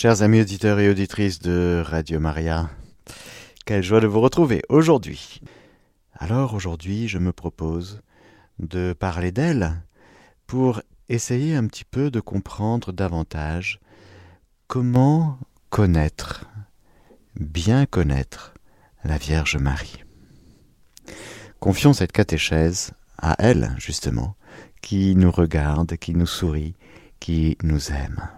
Chers amis auditeurs et auditrices de Radio Maria, quelle joie de vous retrouver aujourd'hui. Alors aujourd'hui, je me propose de parler d'elle pour essayer un petit peu de comprendre davantage comment connaître, bien connaître la Vierge Marie. Confions cette catéchèse à elle, justement, qui nous regarde, qui nous sourit, qui nous aime.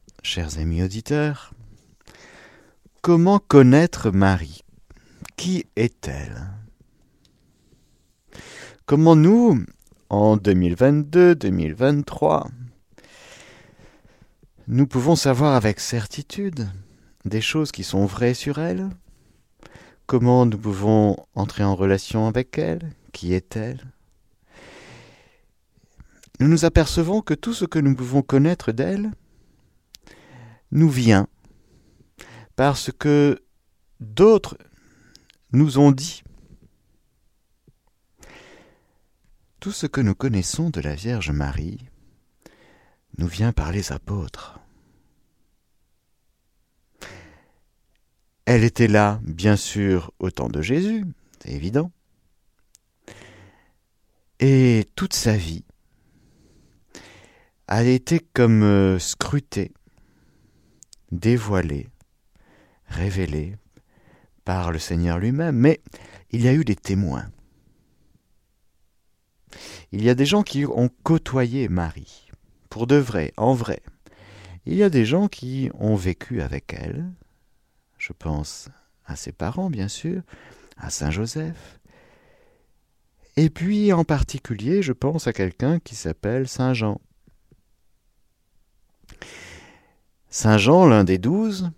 chers amis auditeurs, comment connaître Marie? Qui est-elle? Comment nous, en 2022-2023, nous pouvons savoir avec certitude des choses qui sont vraies sur elle? Comment nous pouvons entrer en relation avec elle? Qui est-elle? Nous nous apercevons que tout ce que nous pouvons connaître d'elle nous vient parce que d'autres nous ont dit tout ce que nous connaissons de la Vierge Marie nous vient par les apôtres. Elle était là, bien sûr, au temps de Jésus, c'est évident. Et toute sa vie a été comme euh, scrutée dévoilé, révélé par le Seigneur lui-même, mais il y a eu des témoins. Il y a des gens qui ont côtoyé Marie, pour de vrai, en vrai. Il y a des gens qui ont vécu avec elle, je pense à ses parents bien sûr, à Saint Joseph, et puis en particulier je pense à quelqu'un qui s'appelle Saint Jean. Saint Jean, l'un des douze,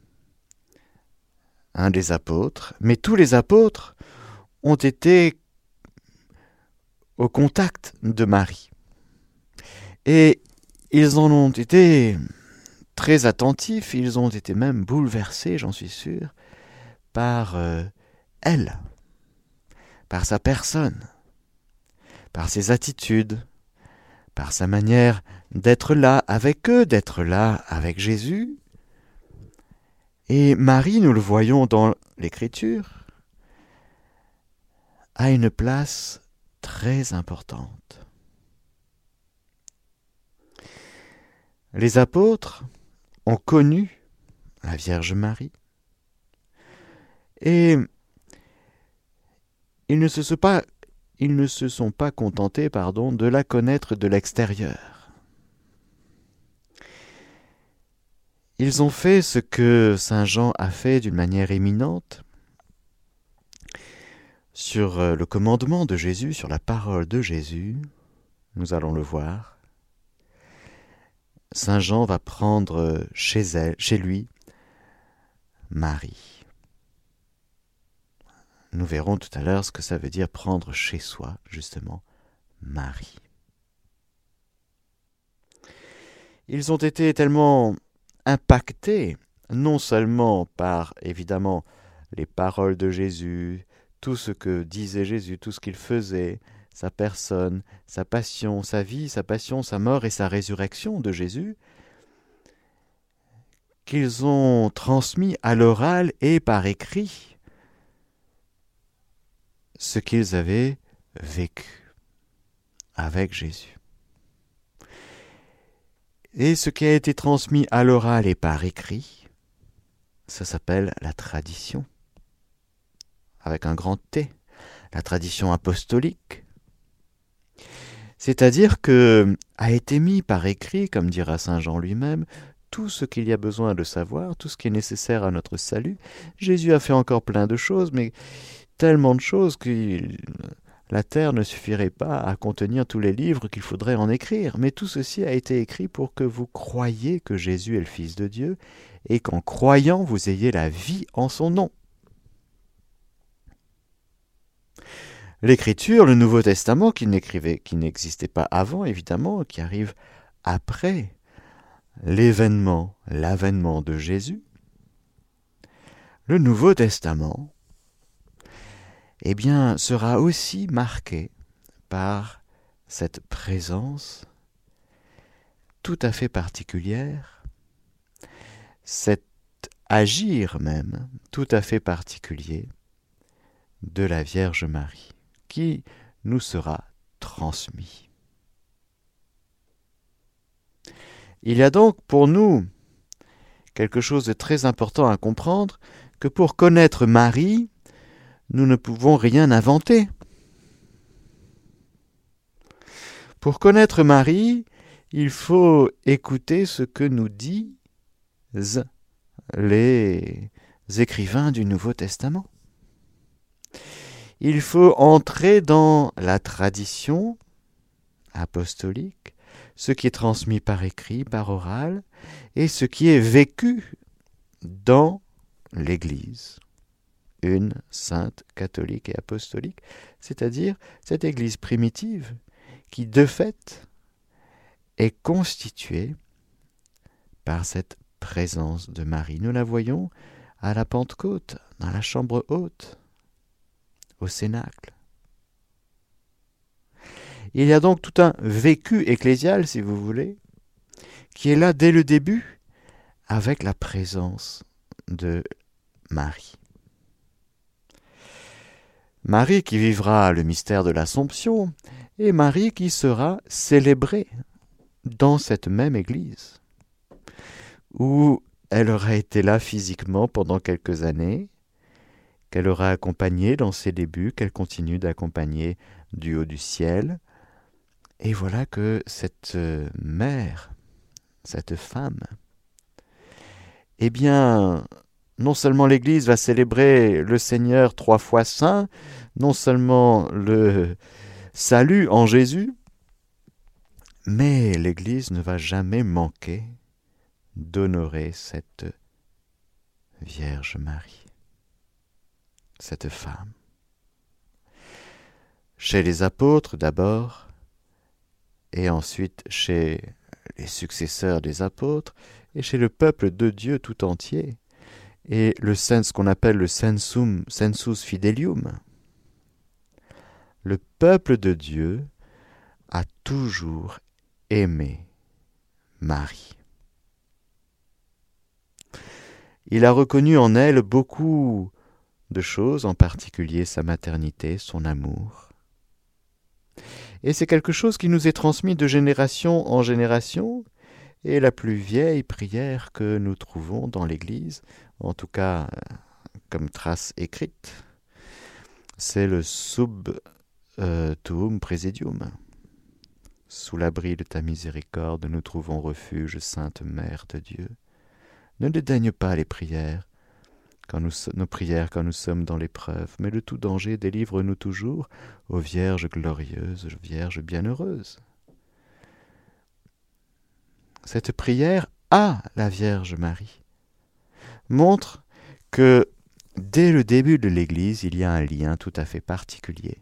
un des apôtres, mais tous les apôtres ont été au contact de Marie. Et ils en ont été très attentifs, ils ont été même bouleversés, j'en suis sûr, par euh, elle, par sa personne, par ses attitudes, par sa manière d'être là avec eux, d'être là avec Jésus. Et Marie, nous le voyons dans l'Écriture, a une place très importante. Les apôtres ont connu la Vierge Marie et ils ne se sont pas contentés pardon, de la connaître de l'extérieur. Ils ont fait ce que Saint Jean a fait d'une manière éminente sur euh, le commandement de Jésus, sur la parole de Jésus. Nous allons le voir. Saint Jean va prendre chez elle, chez lui, Marie. Nous verrons tout à l'heure ce que ça veut dire prendre chez soi, justement, Marie. Ils ont été tellement impactés, non seulement par, évidemment, les paroles de Jésus, tout ce que disait Jésus, tout ce qu'il faisait, sa personne, sa passion, sa vie, sa passion, sa mort et sa résurrection de Jésus, qu'ils ont transmis à l'oral et par écrit ce qu'ils avaient vécu avec Jésus. Et ce qui a été transmis à l'oral et par écrit, ça s'appelle la tradition, avec un grand T, la tradition apostolique. C'est-à-dire que a été mis par écrit, comme dira Saint Jean lui-même, tout ce qu'il y a besoin de savoir, tout ce qui est nécessaire à notre salut. Jésus a fait encore plein de choses, mais tellement de choses que la terre ne suffirait pas à contenir tous les livres qu'il faudrait en écrire, mais tout ceci a été écrit pour que vous croyiez que Jésus est le Fils de Dieu, et qu'en croyant vous ayez la vie en son nom. L'Écriture, le Nouveau Testament, qui n'existait pas avant, évidemment, qui arrive après l'événement, l'avènement de Jésus, le Nouveau Testament, eh bien, sera aussi marqué par cette présence tout à fait particulière, cet agir même tout à fait particulier de la Vierge Marie, qui nous sera transmis. Il y a donc pour nous quelque chose de très important à comprendre, que pour connaître Marie, nous ne pouvons rien inventer. Pour connaître Marie, il faut écouter ce que nous disent les écrivains du Nouveau Testament. Il faut entrer dans la tradition apostolique, ce qui est transmis par écrit, par oral, et ce qui est vécu dans l'Église, une sainte catholique et apostolique, c'est-à-dire cette Église primitive qui, de fait, est constituée par cette présence de Marie. Nous la voyons à la Pentecôte, dans la chambre haute, au Cénacle. Il y a donc tout un vécu ecclésial, si vous voulez, qui est là dès le début, avec la présence de Marie. Marie qui vivra le mystère de l'Assomption, et Marie qui sera célébrée dans cette même église, où elle aura été là physiquement pendant quelques années, qu'elle aura accompagné dans ses débuts, qu'elle continue d'accompagner du haut du ciel. Et voilà que cette mère, cette femme, eh bien, non seulement l'Église va célébrer le Seigneur trois fois saint, non seulement le salut en Jésus, mais l'Église ne va jamais manquer d'honorer cette Vierge Marie, cette femme. Chez les apôtres d'abord, et ensuite chez les successeurs des apôtres, et chez le peuple de Dieu tout entier, et le sens qu'on appelle le sensum, sensus fidelium. Le peuple de Dieu a toujours aimé Marie. Il a reconnu en elle beaucoup de choses, en particulier sa maternité, son amour. Et c'est quelque chose qui nous est transmis de génération en génération, et la plus vieille prière que nous trouvons dans l'Église, en tout cas comme trace écrite, c'est le sub euh, tuum presidium. Sous l'abri de ta miséricorde, nous trouvons refuge, Sainte Mère de Dieu. Ne dédaigne pas les prières, quand nous, nos prières quand nous sommes dans l'épreuve, mais de tout danger délivre-nous toujours, ô Vierge glorieuse, Vierge bienheureuse. Cette prière à la Vierge Marie montre que dès le début de l'Église, il y a un lien tout à fait particulier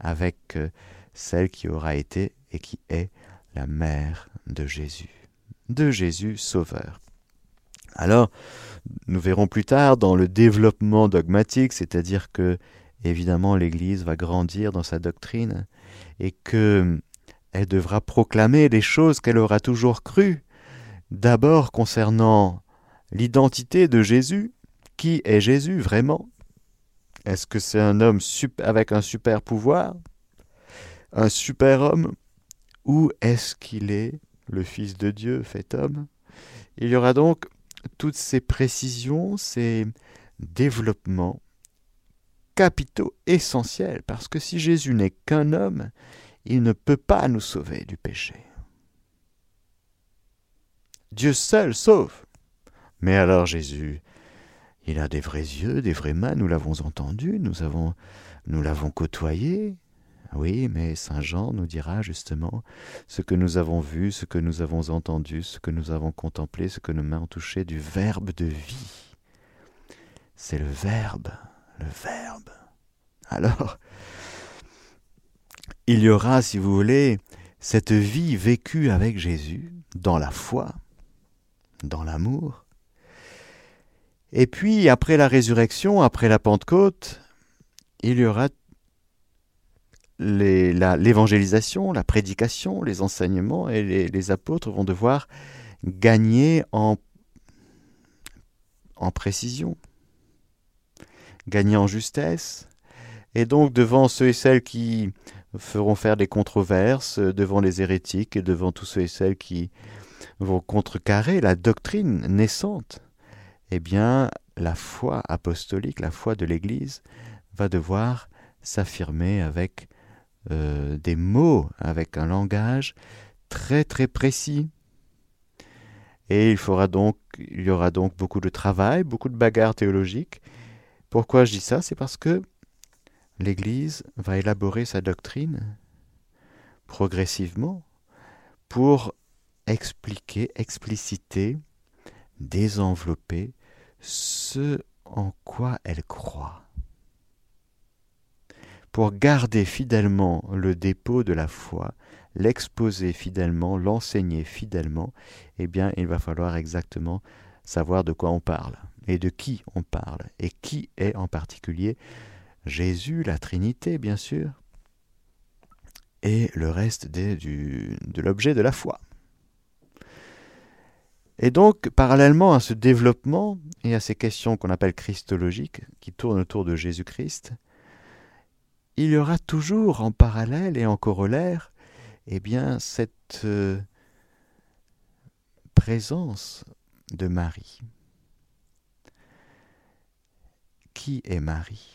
avec euh, celle qui aura été et qui est la mère de Jésus, de Jésus Sauveur. Alors, nous verrons plus tard dans le développement dogmatique, c'est-à-dire que, évidemment, l'Église va grandir dans sa doctrine et que elle devra proclamer les choses qu'elle aura toujours crues, d'abord concernant l'identité de Jésus. Qui est Jésus vraiment? Est-ce que c'est un homme avec un super pouvoir? Un super homme Ou est-ce qu'il est le Fils de Dieu fait homme? Il y aura donc toutes ces précisions, ces développements capitaux essentiels, parce que si Jésus n'est qu'un homme, il ne peut pas nous sauver du péché. Dieu seul sauve. Mais alors Jésus, il a des vrais yeux, des vraies mains, nous l'avons entendu, nous avons nous l'avons côtoyé. Oui, mais Saint Jean nous dira justement ce que nous avons vu, ce que nous avons entendu, ce que nous avons contemplé, ce que nos mains ont touché du Verbe de vie. C'est le Verbe, le Verbe. Alors, il y aura, si vous voulez, cette vie vécue avec Jésus, dans la foi, dans l'amour. Et puis, après la résurrection, après la Pentecôte, il y aura l'évangélisation, la, prédication, les enseignements, et les, apôtres vont devoir gagner en, précision, gagner en justesse. Et donc, devant ceux et celles qui feront faire des controverses, devant les hérétiques et devant tous ceux et celles qui vont contrecarrer la doctrine naissante, eh bien, la foi apostolique, la foi de l'Église, va devoir s'affirmer avec euh, des mots, avec un langage très très précis. Et il, faudra donc, il y aura donc beaucoup de travail, beaucoup de bagarres théologiques. Pourquoi je dis ça? C'est parce que l'Église va élaborer sa doctrine progressivement pour expliquer, expliciter, désenvelopper ce en quoi elle croit. Pour garder fidèlement le dépôt de la foi, l'exposer fidèlement, l'enseigner fidèlement, eh bien, il va falloir exactement savoir de quoi on parle et de qui on parle et qui est en particulier Jésus, la Trinité, bien sûr, et le reste de l'objet de la foi. Et donc, parallèlement à ce développement et à ces questions qu'on appelle christologiques, qui tournent autour de Jésus-Christ, il y aura toujours en parallèle et en corollaire, eh bien, cette euh, présence de Marie. Qui est Marie?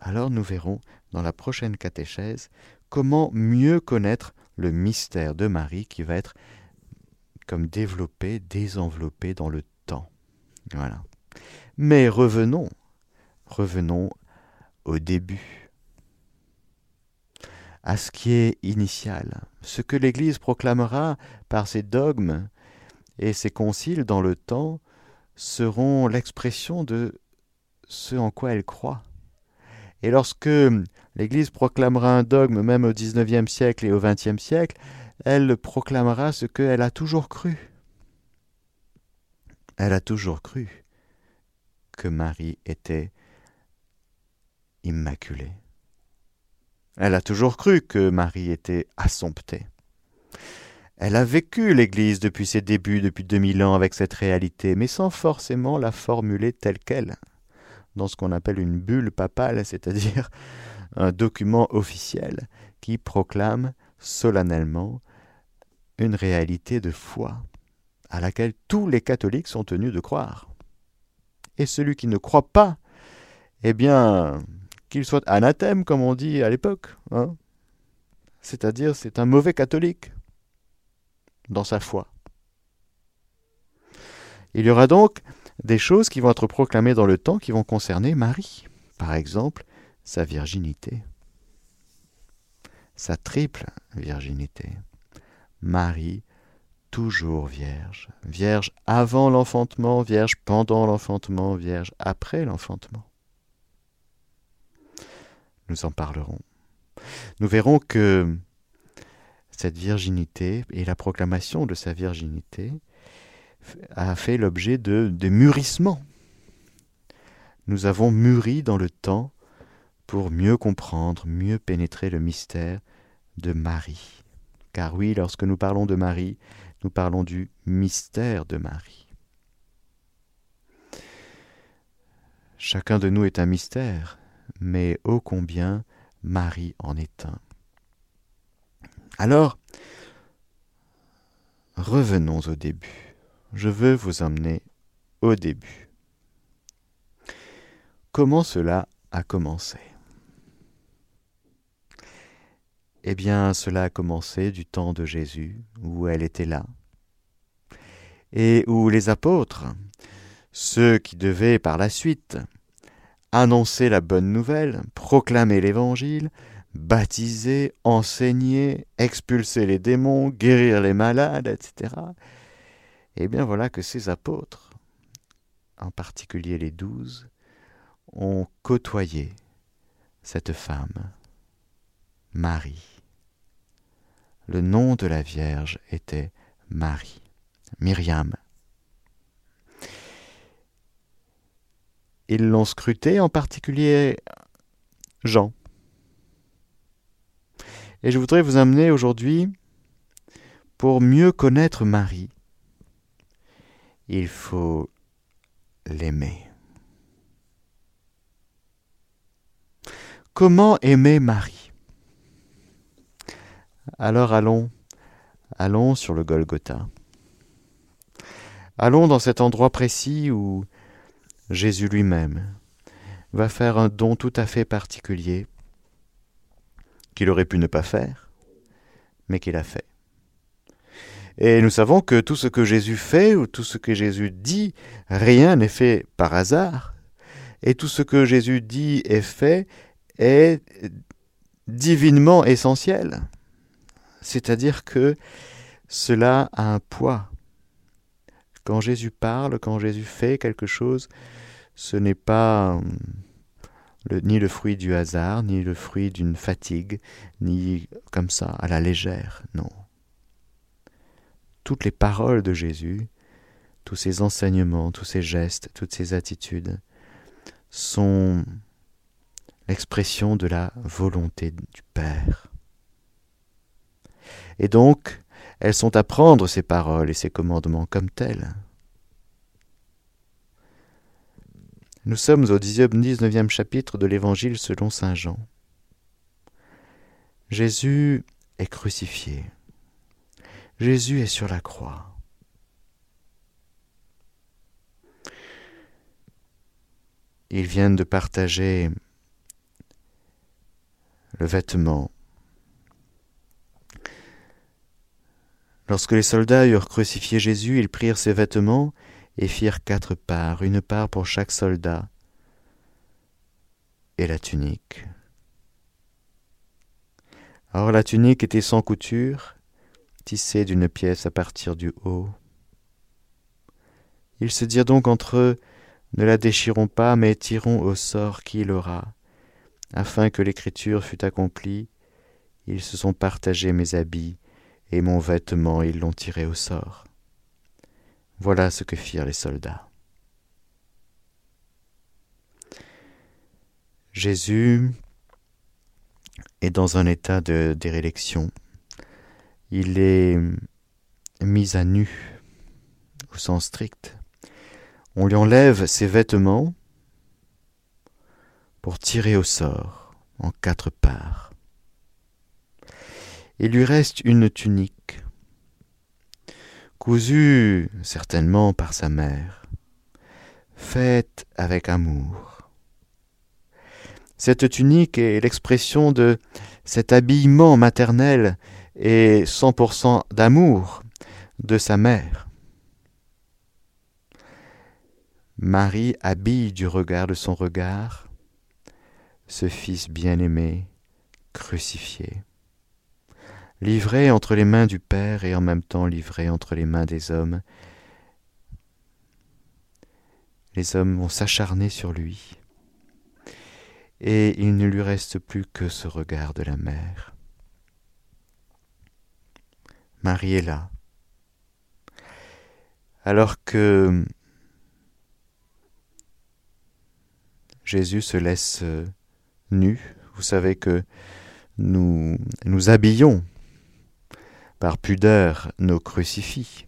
Alors nous verrons dans la prochaine catéchèse comment mieux connaître le mystère de Marie qui va être comme développé, désenveloppé dans le temps. Voilà. Mais revenons, revenons au début, à ce qui est initial, ce que l'Église proclamera par ses dogmes et ses conciles dans le temps seront l'expression de ce en quoi elle croit. Et lorsque l'Église proclamera un dogme même au XIXe siècle et au XXe siècle, elle proclamera ce qu'elle a toujours cru. Elle a toujours cru que Marie était immaculée. Elle a toujours cru que Marie était assomptée. Elle a vécu l'Église depuis ses débuts, depuis 2000 ans, avec cette réalité, mais sans forcément la formuler telle qu'elle, dans ce qu'on appelle une bulle papale, c'est-à-dire un document officiel qui proclame solennellement une réalité de foi à laquelle tous les catholiques sont tenus de croire. Et celui qui ne croit pas, eh bien, qu'il soit anathème, comme on dit à l'époque, hein c'est-à-dire c'est un mauvais catholique dans sa foi. Il y aura donc des choses qui vont être proclamées dans le temps qui vont concerner Marie. Par exemple, sa virginité, sa triple virginité. Marie, toujours vierge, vierge avant l'enfantement, vierge pendant l'enfantement, vierge après l'enfantement. Nous en parlerons. Nous verrons que cette virginité et la proclamation de sa virginité a fait l'objet de, de mûrissement. Nous avons mûri dans le temps pour mieux comprendre, mieux pénétrer le mystère de Marie. Car oui, lorsque nous parlons de Marie, nous parlons du mystère de Marie. Chacun de nous est un mystère, mais ô combien Marie en est un. Alors, revenons au début. Je veux vous emmener au début. Comment cela a commencé? Eh bien, cela a commencé du temps de Jésus, où elle était là, et où les apôtres, ceux qui devaient par la suite annoncer la bonne nouvelle, proclamer l'évangile, baptiser, enseigner, expulser les démons, guérir les malades, etc. Et eh bien voilà que ces apôtres, en particulier les douze, ont côtoyé cette femme, Marie. Le nom de la Vierge était Marie, Myriam. Ils l'ont scruté, en particulier Jean. Et je voudrais vous amener aujourd'hui, pour mieux connaître Marie, il faut l'aimer. Comment aimer Marie? Alors allons, allons sur le Golgotha. Allons dans cet endroit précis où Jésus lui-même va faire un don tout à fait particulier qu'il aurait pu ne pas faire, mais qu'il a fait. Et nous savons que tout ce que Jésus fait ou tout ce que Jésus dit, rien n'est fait par hasard. Et tout ce que Jésus dit et fait est divinement essentiel. C'est-à-dire que cela a un poids. Quand Jésus parle, quand Jésus fait quelque chose, ce n'est pas hum, ni le fruit du hasard, ni le fruit d'une fatigue, ni comme ça, à la légère, non. Toutes les paroles de Jésus, tous ses enseignements, tous ses gestes, toutes ses attitudes sont l'expression de la volonté du Père. Et donc, elles sont à prendre ces paroles et ces commandements comme tels. Nous sommes au 19e chapitre de l'Évangile selon Saint Jean. Jésus est crucifié. Jésus est sur la croix. Ils viennent de partager le vêtement. Lorsque les soldats eurent crucifié Jésus, ils prirent ses vêtements et firent quatre parts, une part pour chaque soldat, et la tunique. Or la tunique était sans couture, tissée d'une pièce à partir du haut. Ils se dirent donc entre eux, ne la déchirons pas, mais tirons au sort qui l'aura afin que l'écriture fût accomplie, ils se sont partagés mes habits, et mon vêtement ils l'ont tiré au sort. Voilà ce que firent les soldats. Jésus est dans un état de dérélection. Il est mis à nu, au sens strict. On lui enlève ses vêtements, pour tirer au sort en quatre parts. Il lui reste une tunique, cousue certainement par sa mère, faite avec amour. Cette tunique est l'expression de cet habillement maternel et 100% d'amour de sa mère. Marie habille du regard de son regard ce Fils bien-aimé, crucifié, livré entre les mains du Père et en même temps livré entre les mains des hommes. Les hommes vont s'acharner sur lui, et il ne lui reste plus que ce regard de la mère. Marie est là, alors que Jésus se laisse nus. Vous savez que nous nous habillons par pudeur nos crucifix,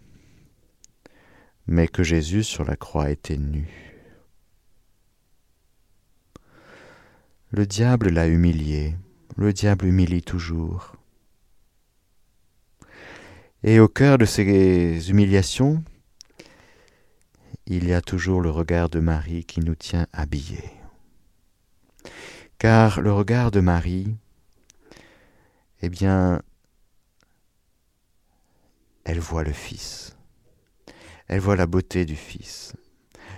mais que Jésus sur la croix était nu. Le diable l'a humilié, le diable humilie toujours. Et au cœur de ces humiliations, il y a toujours le regard de Marie qui nous tient habillés car le regard de Marie, eh bien, elle voit le Fils, elle voit la beauté du Fils,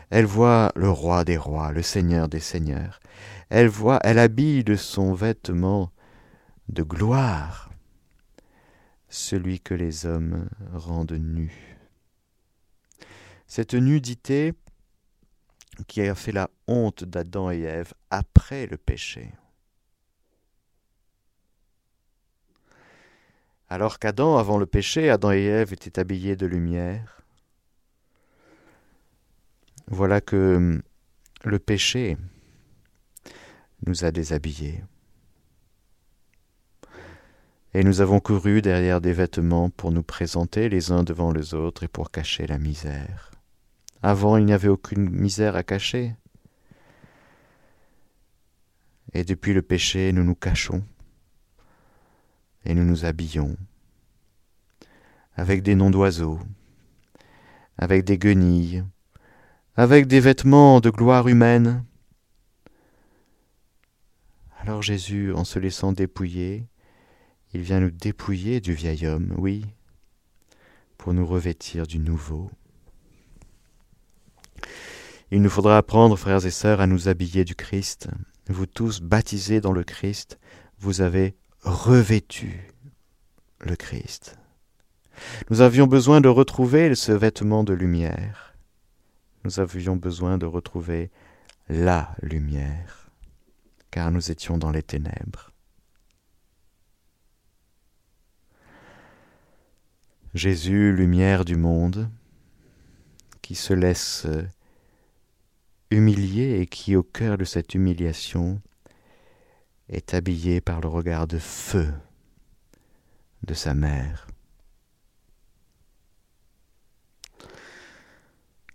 Elle voit le roi des rois, le seigneur des seigneurs. Elle voit, elle habille de son vêtement de gloire celui que les hommes rendent nu. Cette nudité qui a fait la honte d'Adam et Ève après le péché. Alors qu'Adam, avant le péché, Adam et Ève étaient habillés de lumière, voilà que le péché nous a déshabillés. Et nous avons couru derrière des vêtements pour nous présenter les uns devant les autres et pour cacher la misère. Avant, il n'y avait aucune misère à cacher. Et depuis le péché, nous nous cachons et nous nous habillons avec des noms d'oiseaux, avec des guenilles, avec des vêtements de gloire humaine. Alors Jésus, en se laissant dépouiller, il vient nous dépouiller du vieil homme, oui, pour nous revêtir du nouveau. Il nous faudra apprendre, frères et sœurs, à nous habiller du Christ. Vous tous, baptisés dans le Christ, vous avez revêtu le Christ. Nous avions besoin de retrouver ce vêtement de lumière. Nous avions besoin de retrouver la lumière, car nous étions dans les ténèbres. Jésus, lumière du monde, qui se laisse humilié et qui, au cœur de cette humiliation, est habillé par le regard de feu de sa mère.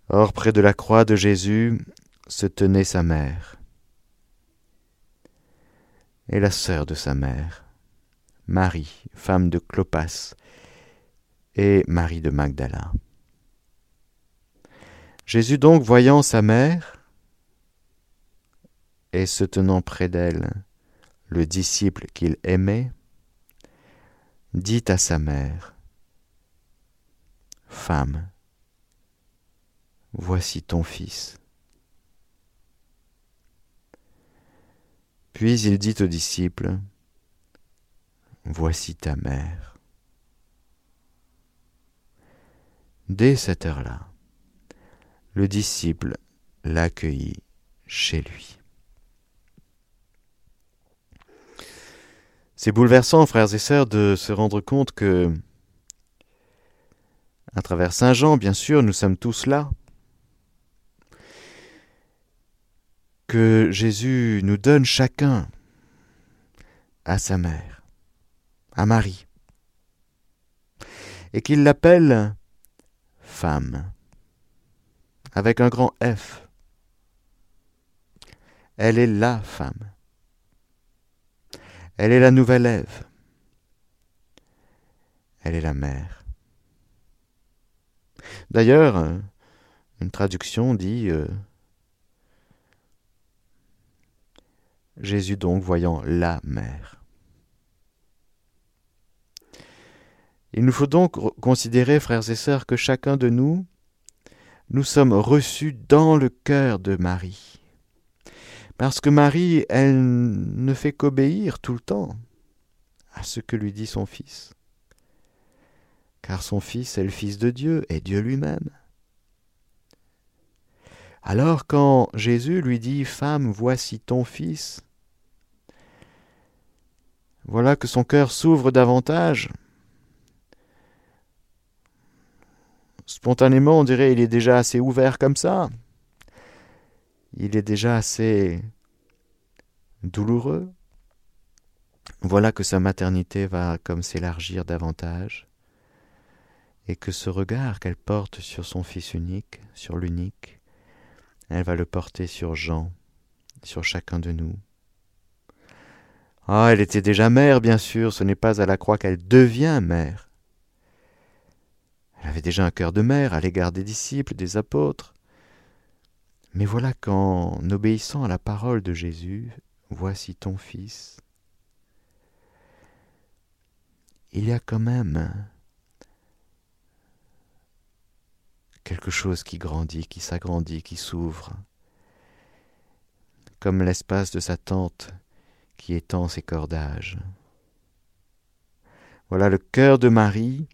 Or, près de la croix de Jésus se tenait sa mère et la sœur de sa mère, Marie, femme de Clopas, et Marie de Magdala. Jésus donc, voyant sa mère, et se tenant près d'elle, le disciple qu'il aimait, dit à sa mère, Femme, voici ton fils. Puis il dit au disciple, Voici ta mère. Dès cette heure-là, le disciple l'accueillit chez lui. C'est bouleversant, frères et sœurs, de se rendre compte que, à travers Saint Jean, bien sûr, nous sommes tous là, que Jésus nous donne chacun à sa mère, à Marie, et qu'il l'appelle femme, avec un grand F. Elle est la femme. Elle est la nouvelle Ève. Elle est la mère. D'ailleurs, euh, une traduction dit euh, Jésus donc voyant la mère. Il nous faut donc considérer, frères et sœurs, que chacun de nous, nous sommes reçus dans le cœur de Marie. Parce que Marie, elle ne fait qu'obéir tout le temps à ce que lui dit son Fils. Car son Fils est le Fils de Dieu et Dieu lui-même. Alors quand Jésus lui dit Femme, voici ton Fils, voilà que son cœur s'ouvre davantage. Spontanément, on dirait il est déjà assez ouvert comme ça il est déjà assez douloureux. Voilà que sa maternité va comme s'élargir davantage, et que ce regard qu'elle porte sur son fils unique, sur l'unique, elle va le porter sur Jean, sur chacun de nous. Ah, elle était déjà mère, bien sûr, ce n'est pas à la croix qu'elle devient mère. Elle avait déjà un cœur de mère à l'égard des disciples, des apôtres. Mais voilà qu'en obéissant à la parole de Jésus, voici ton Fils, il y a quand même quelque chose qui grandit, qui s'agrandit, qui s'ouvre, comme l'espace de sa tente qui étend ses cordages. Voilà le cœur de Marie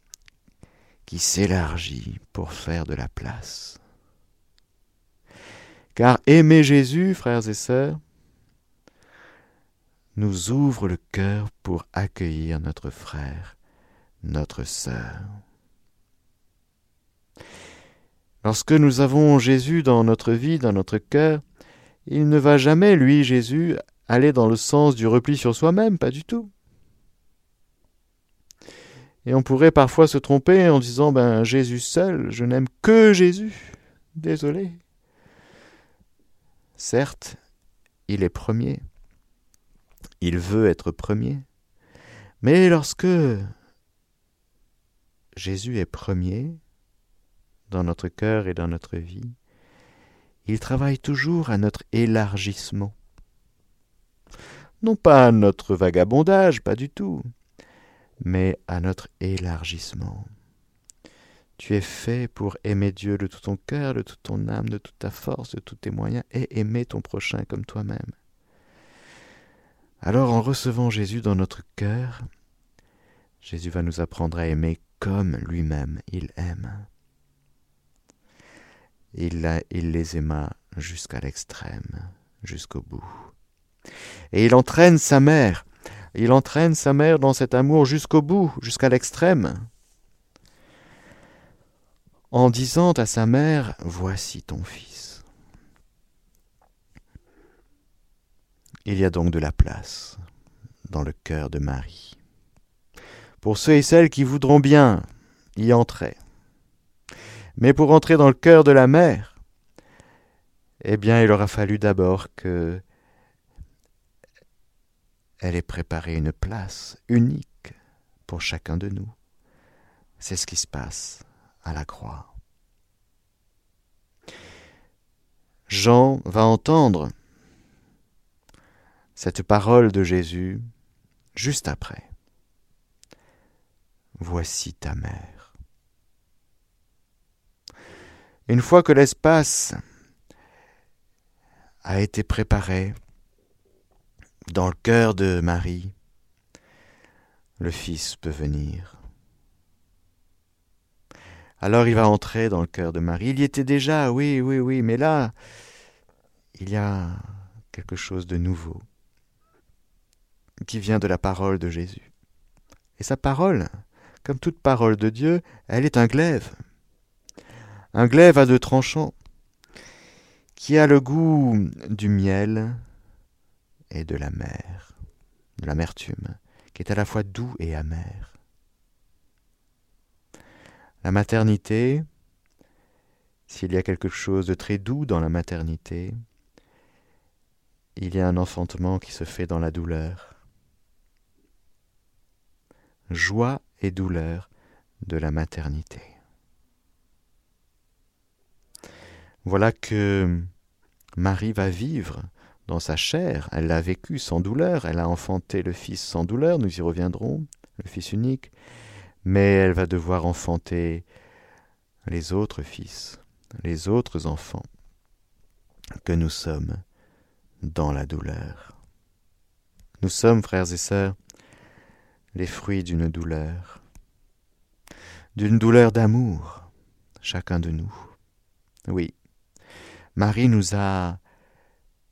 qui s'élargit pour faire de la place. Car aimer Jésus, frères et sœurs, nous ouvre le cœur pour accueillir notre frère, notre sœur. Lorsque nous avons Jésus dans notre vie, dans notre cœur, il ne va jamais, lui, Jésus, aller dans le sens du repli sur soi-même, pas du tout. Et on pourrait parfois se tromper en disant ben Jésus seul, je n'aime que Jésus. Désolé. Certes, il est premier. Il veut être premier. Mais lorsque Jésus est premier dans notre cœur et dans notre vie, il travaille toujours à notre élargissement. Non pas à notre vagabondage, pas du tout, mais à notre élargissement. Tu es fait pour aimer Dieu de tout ton cœur, de toute ton âme, de toute ta force, de tous tes moyens, et aimer ton prochain comme toi-même. Alors en recevant Jésus dans notre cœur, Jésus va nous apprendre à aimer comme lui-même il aime. Il, il les aima jusqu'à l'extrême, jusqu'au bout. Et il entraîne sa mère, il entraîne sa mère dans cet amour jusqu'au bout, jusqu'à l'extrême en disant à sa mère, Voici ton fils. Il y a donc de la place dans le cœur de Marie. Pour ceux et celles qui voudront bien y entrer. Mais pour entrer dans le cœur de la mère, eh bien il aura fallu d'abord que elle ait préparé une place unique pour chacun de nous. C'est ce qui se passe à la croix. Jean va entendre cette parole de Jésus juste après. Voici ta mère. Une fois que l'espace a été préparé dans le cœur de Marie, le Fils peut venir. Alors il va entrer dans le cœur de Marie. Il y était déjà, oui, oui, oui, mais là, il y a quelque chose de nouveau qui vient de la parole de Jésus. Et sa parole, comme toute parole de Dieu, elle est un glaive. Un glaive à deux tranchants, qui a le goût du miel et de la mer, de l'amertume, qui est à la fois doux et amer. La maternité, s'il y a quelque chose de très doux dans la maternité, il y a un enfantement qui se fait dans la douleur. Joie et douleur de la maternité. Voilà que Marie va vivre dans sa chair, elle l'a vécu sans douleur, elle a enfanté le Fils sans douleur, nous y reviendrons, le Fils unique, mais elle va devoir enfanter les autres fils, les autres enfants que nous sommes dans la douleur. Nous sommes, frères et sœurs, les fruits d'une douleur, d'une douleur d'amour, chacun de nous. Oui, Marie nous a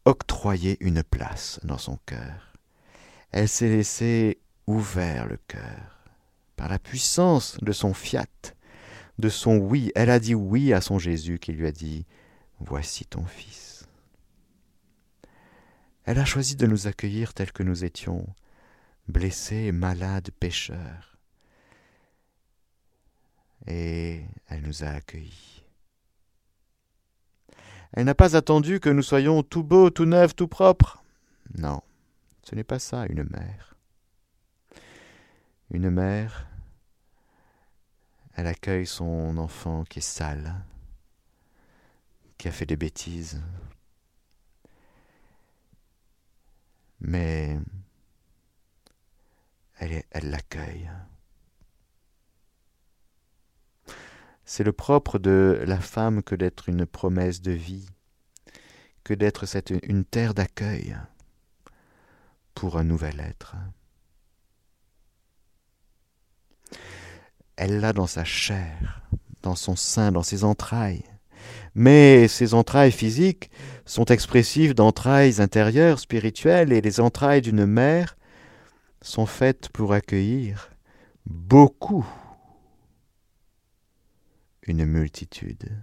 octroyé une place dans son cœur. Elle s'est laissée ouvert le cœur par la puissance de son fiat, de son oui. Elle a dit oui à son Jésus qui lui a dit Voici ton Fils. Elle a choisi de nous accueillir tels que nous étions, blessés, malades, pécheurs. Et elle nous a accueillis. Elle n'a pas attendu que nous soyons tout beaux, tout neufs, tout propres. Non, ce n'est pas ça une mère. Une mère, elle accueille son enfant qui est sale, qui a fait des bêtises. Mais elle l'accueille. C'est le propre de la femme que d'être une promesse de vie, que d'être une terre d'accueil pour un nouvel être. Elle l'a dans sa chair, dans son sein, dans ses entrailles. Mais ces entrailles physiques sont expressives d'entrailles intérieures, spirituelles, et les entrailles d'une mère sont faites pour accueillir beaucoup une multitude.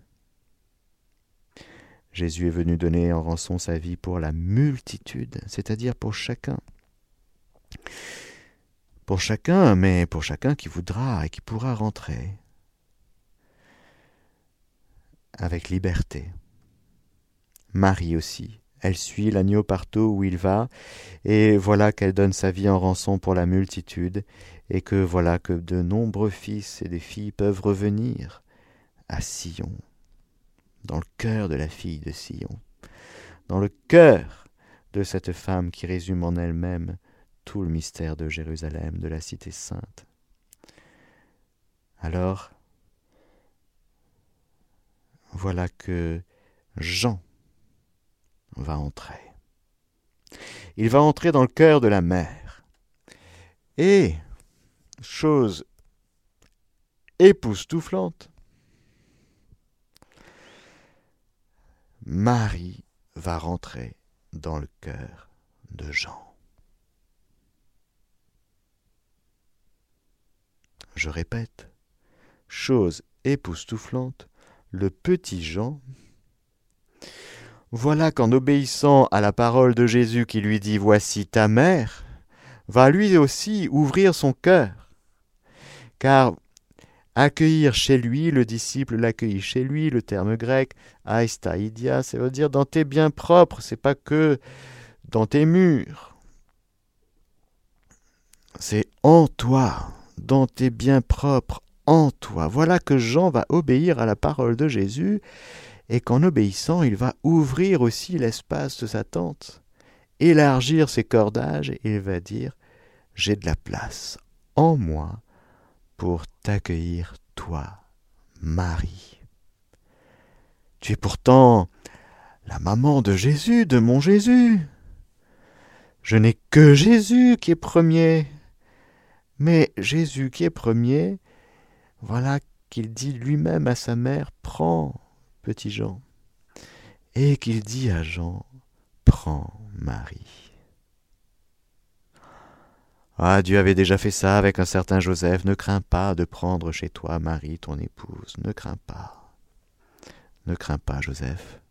Jésus est venu donner en rançon sa vie pour la multitude, c'est-à-dire pour chacun. Pour chacun, mais pour chacun qui voudra et qui pourra rentrer. Avec liberté. Marie aussi, elle suit l'agneau partout où il va, et voilà qu'elle donne sa vie en rançon pour la multitude, et que voilà que de nombreux fils et des filles peuvent revenir à Sion, dans le cœur de la fille de Sion, dans le cœur de cette femme qui résume en elle-même tout le mystère de Jérusalem, de la cité sainte. Alors, voilà que Jean va entrer. Il va entrer dans le cœur de la mer. Et, chose époustouflante, Marie va rentrer dans le cœur de Jean. Je répète, chose époustouflante, le petit Jean. Voilà qu'en obéissant à la parole de Jésus qui lui dit Voici ta mère, va lui aussi ouvrir son cœur. Car accueillir chez lui, le disciple l'accueillit chez lui, le terme grec, aistaidia, ça veut dire dans tes biens propres, c'est pas que dans tes murs. C'est en toi, dans tes biens propres, en toi. Voilà que Jean va obéir à la parole de Jésus et qu'en obéissant, il va ouvrir aussi l'espace de sa tente, élargir ses cordages et il va dire J'ai de la place en moi pour t'accueillir, toi, Marie. Tu es pourtant la maman de Jésus, de mon Jésus. Je n'ai que Jésus qui est premier. Mais Jésus qui est premier, voilà qu'il dit lui-même à sa mère Prends, petit Jean. Et qu'il dit à Jean Prends Marie. Ah, Dieu avait déjà fait ça avec un certain Joseph. Ne crains pas de prendre chez toi Marie, ton épouse. Ne crains pas. Ne crains pas, Joseph.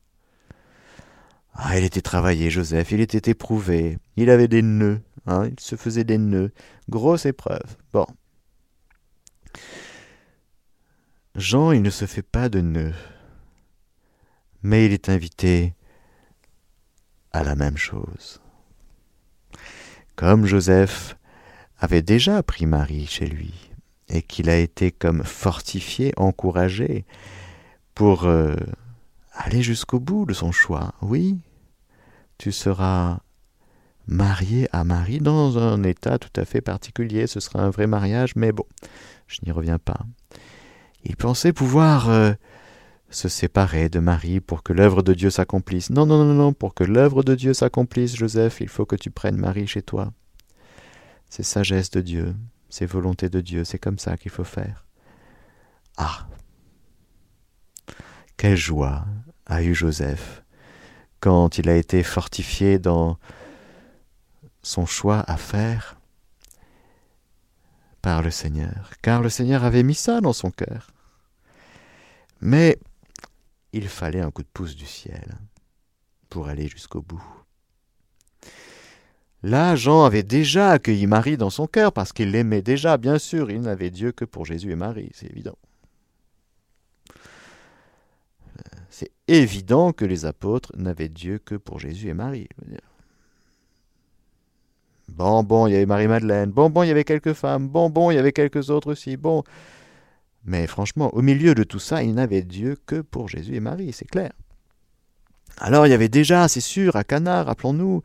Ah, il était travaillé, Joseph. Il était éprouvé. Il avait des nœuds. Hein, il se faisait des nœuds. Grosse épreuve. Bon. Jean, il ne se fait pas de nœud, mais il est invité à la même chose. Comme Joseph avait déjà pris Marie chez lui, et qu'il a été comme fortifié, encouragé, pour euh, aller jusqu'au bout de son choix. Oui, tu seras marié à Marie dans un état tout à fait particulier, ce sera un vrai mariage, mais bon, je n'y reviens pas. Il pensait pouvoir euh, se séparer de Marie pour que l'œuvre de Dieu s'accomplisse. Non, non, non, non, pour que l'œuvre de Dieu s'accomplisse, Joseph, il faut que tu prennes Marie chez toi. C'est sagesse de Dieu, c'est volonté de Dieu, c'est comme ça qu'il faut faire. Ah Quelle joie a eu Joseph quand il a été fortifié dans son choix à faire par le Seigneur, car le Seigneur avait mis ça dans son cœur. Mais il fallait un coup de pouce du ciel pour aller jusqu'au bout. Là, Jean avait déjà accueilli Marie dans son cœur parce qu'il l'aimait déjà, bien sûr, il n'avait Dieu que pour Jésus et Marie, c'est évident. C'est évident que les apôtres n'avaient Dieu que pour Jésus et Marie. Bon, bon, il y avait Marie-Madeleine. Bon, bon, il y avait quelques femmes. Bon, bon, il y avait quelques autres aussi. Bon, mais franchement, au milieu de tout ça, il n'avait Dieu que pour Jésus et Marie, c'est clair. Alors il y avait déjà, c'est sûr, à Cana, rappelons-nous,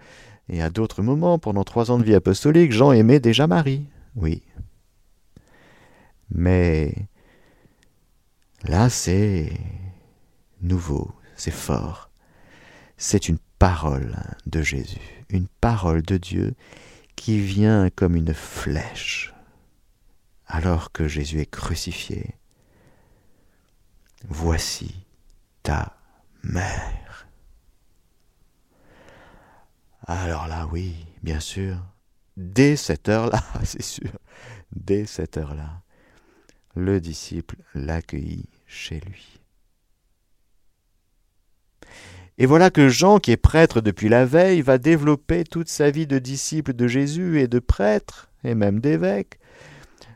et à d'autres moments, pendant trois ans de vie apostolique, Jean aimait déjà Marie, oui. Mais Là, c'est nouveau, c'est fort. C'est une parole de Jésus, une parole de Dieu qui vient comme une flèche alors que Jésus est crucifié. Voici ta mère. Alors là, oui, bien sûr, dès cette heure-là, c'est sûr, dès cette heure-là, le disciple l'accueillit chez lui. Et voilà que Jean, qui est prêtre depuis la veille, va développer toute sa vie de disciple de Jésus et de prêtre, et même d'évêque,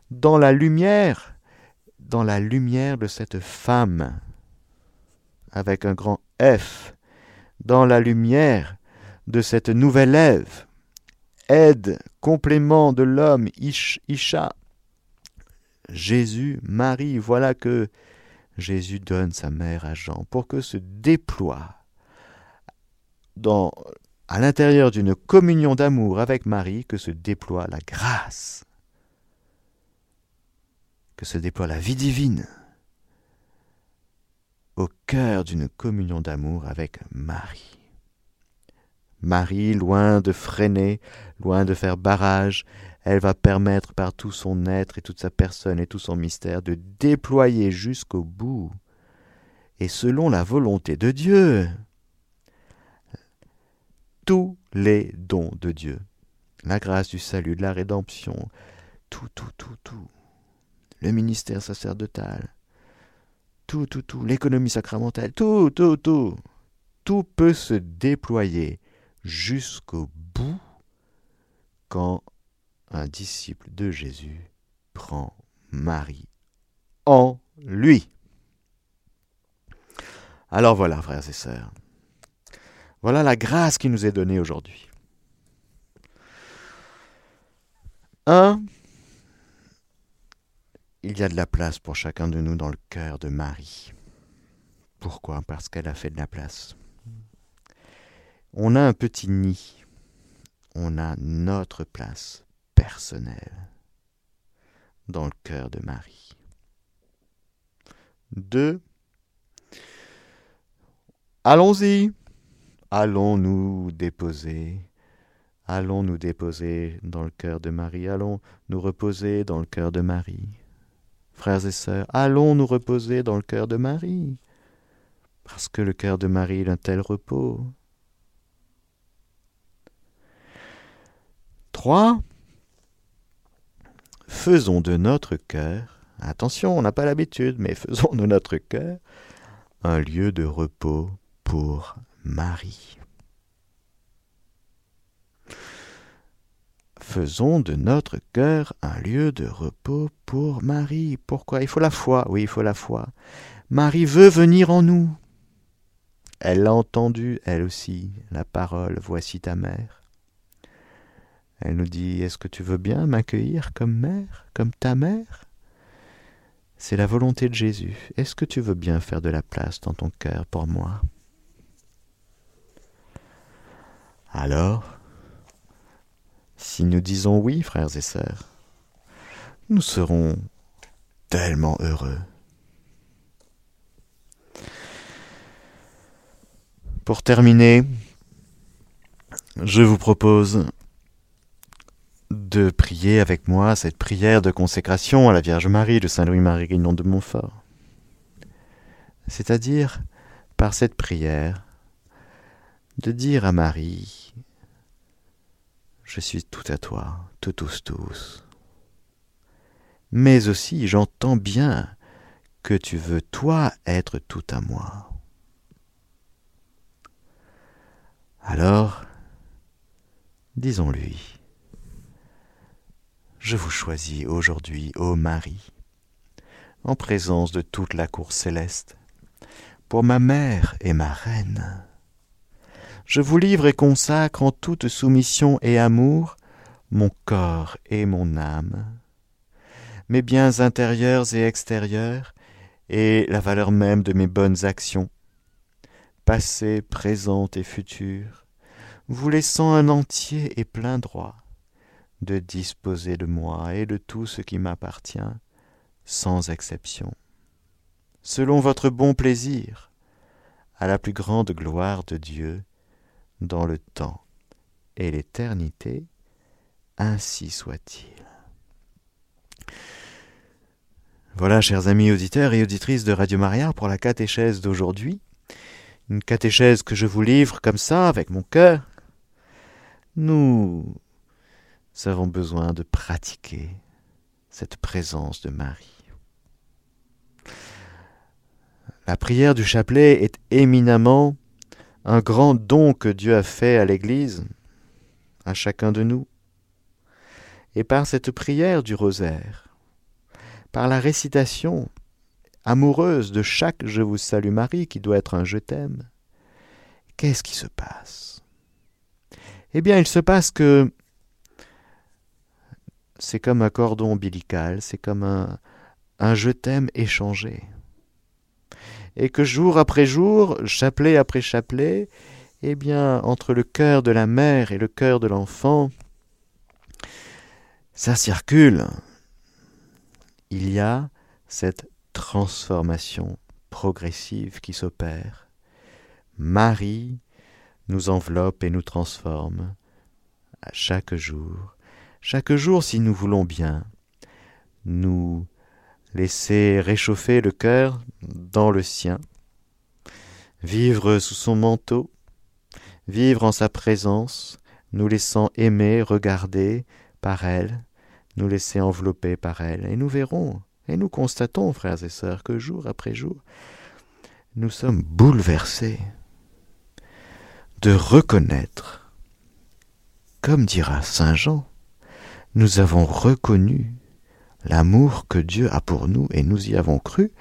dans la lumière, dans la lumière de cette femme, avec un grand F, dans la lumière de cette nouvelle Ève, aide, complément de l'homme, Isha, Jésus, Marie, voilà que Jésus donne sa mère à Jean pour que se déploie à l'intérieur d'une communion d'amour avec Marie, que se déploie la grâce, que se déploie la vie divine au cœur d'une communion d'amour avec Marie. Marie, loin de freiner, loin de faire barrage, elle va permettre par tout son être et toute sa personne et tout son mystère de déployer jusqu'au bout, et selon la volonté de Dieu, tous les dons de Dieu, la grâce du salut, de la rédemption, tout, tout, tout, tout, le ministère sacerdotal, tout, tout, tout, l'économie sacramentale, tout, tout, tout, tout peut se déployer jusqu'au bout quand un disciple de Jésus prend Marie en lui. Alors voilà, frères et sœurs, voilà la grâce qui nous est donnée aujourd'hui. Un, il y a de la place pour chacun de nous dans le cœur de Marie. Pourquoi? Parce qu'elle a fait de la place. On a un petit nid. On a notre place personnelle dans le cœur de Marie. Deux, allons-y. Allons nous déposer. Allons nous déposer dans le cœur de Marie. Allons nous reposer dans le cœur de Marie? Frères et sœurs, allons nous reposer dans le cœur de Marie? Parce que le cœur de Marie est un tel repos. 3. Faisons de notre cœur, attention, on n'a pas l'habitude, mais faisons de notre cœur un lieu de repos pour Marie. Faisons de notre cœur un lieu de repos pour Marie. Pourquoi? Il faut la foi, oui, il faut la foi. Marie veut venir en nous. Elle l'a entendu, elle aussi, la parole, voici ta mère. Elle nous dit Est-ce que tu veux bien m'accueillir comme mère, comme ta mère? C'est la volonté de Jésus. Est-ce que tu veux bien faire de la place dans ton cœur pour moi? Alors, si nous disons oui, frères et sœurs, nous serons tellement heureux. Pour terminer, je vous propose de prier avec moi cette prière de consécration à la Vierge Marie de Saint Louis-Marie Grignon de Montfort. C'est-à-dire, par cette prière, de dire à Marie, je suis tout à toi, tout tous tous. Mais aussi, j'entends bien que tu veux, toi, être tout à moi. Alors, disons-lui, je vous choisis aujourd'hui, ô Marie, en présence de toute la cour céleste, pour ma mère et ma reine. Je vous livre et consacre en toute soumission et amour mon corps et mon âme, mes biens intérieurs et extérieurs, et la valeur même de mes bonnes actions, passées, présentes et futures, vous laissant un entier et plein droit de disposer de moi et de tout ce qui m'appartient, sans exception. selon votre bon plaisir, à la plus grande gloire de Dieu, dans le temps et l'éternité, ainsi soit-il. Voilà, chers amis auditeurs et auditrices de Radio Maria, pour la catéchèse d'aujourd'hui. Une catéchèse que je vous livre comme ça, avec mon cœur. Nous avons besoin de pratiquer cette présence de Marie. La prière du chapelet est éminemment un grand don que Dieu a fait à l'Église, à chacun de nous. Et par cette prière du rosaire, par la récitation amoureuse de chaque Je vous salue Marie, qui doit être un Je t'aime, qu'est-ce qui se passe? Eh bien, il se passe que c'est comme un cordon ombilical, c'est comme un, un Je t'aime échangé. Et que jour après jour, chapelet après chapelet, eh bien, entre le cœur de la mère et le cœur de l'enfant, ça circule. Il y a cette transformation progressive qui s'opère. Marie nous enveloppe et nous transforme à chaque jour. Chaque jour, si nous voulons bien, nous laisser réchauffer le cœur dans le sien, vivre sous son manteau, vivre en sa présence, nous laissant aimer, regarder par elle, nous laisser envelopper par elle. Et nous verrons, et nous constatons, frères et sœurs, que jour après jour, nous sommes bouleversés de reconnaître, comme dira Saint Jean, nous avons reconnu l'amour que Dieu a pour nous et nous y avons cru,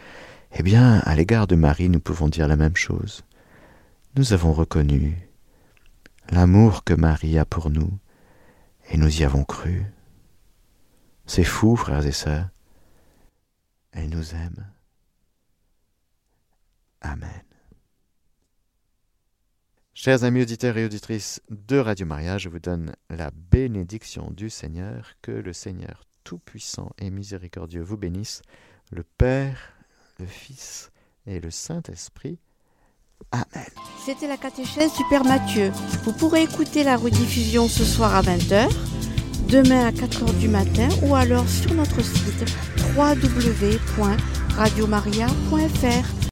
eh bien, à l'égard de Marie, nous pouvons dire la même chose. Nous avons reconnu l'amour que Marie a pour nous, et nous y avons cru. C'est fou, frères et sœurs. Elle nous aime. Amen. Chers amis auditeurs et auditrices de Radio Maria, je vous donne la bénédiction du Seigneur, que le Seigneur Tout-Puissant et Miséricordieux vous bénisse, le Père, le Fils et le Saint-Esprit. Amen. C'était la catéchèse du Père Mathieu. Vous pourrez écouter la rediffusion ce soir à 20h, demain à 4h du matin ou alors sur notre site www.radiomaria.fr.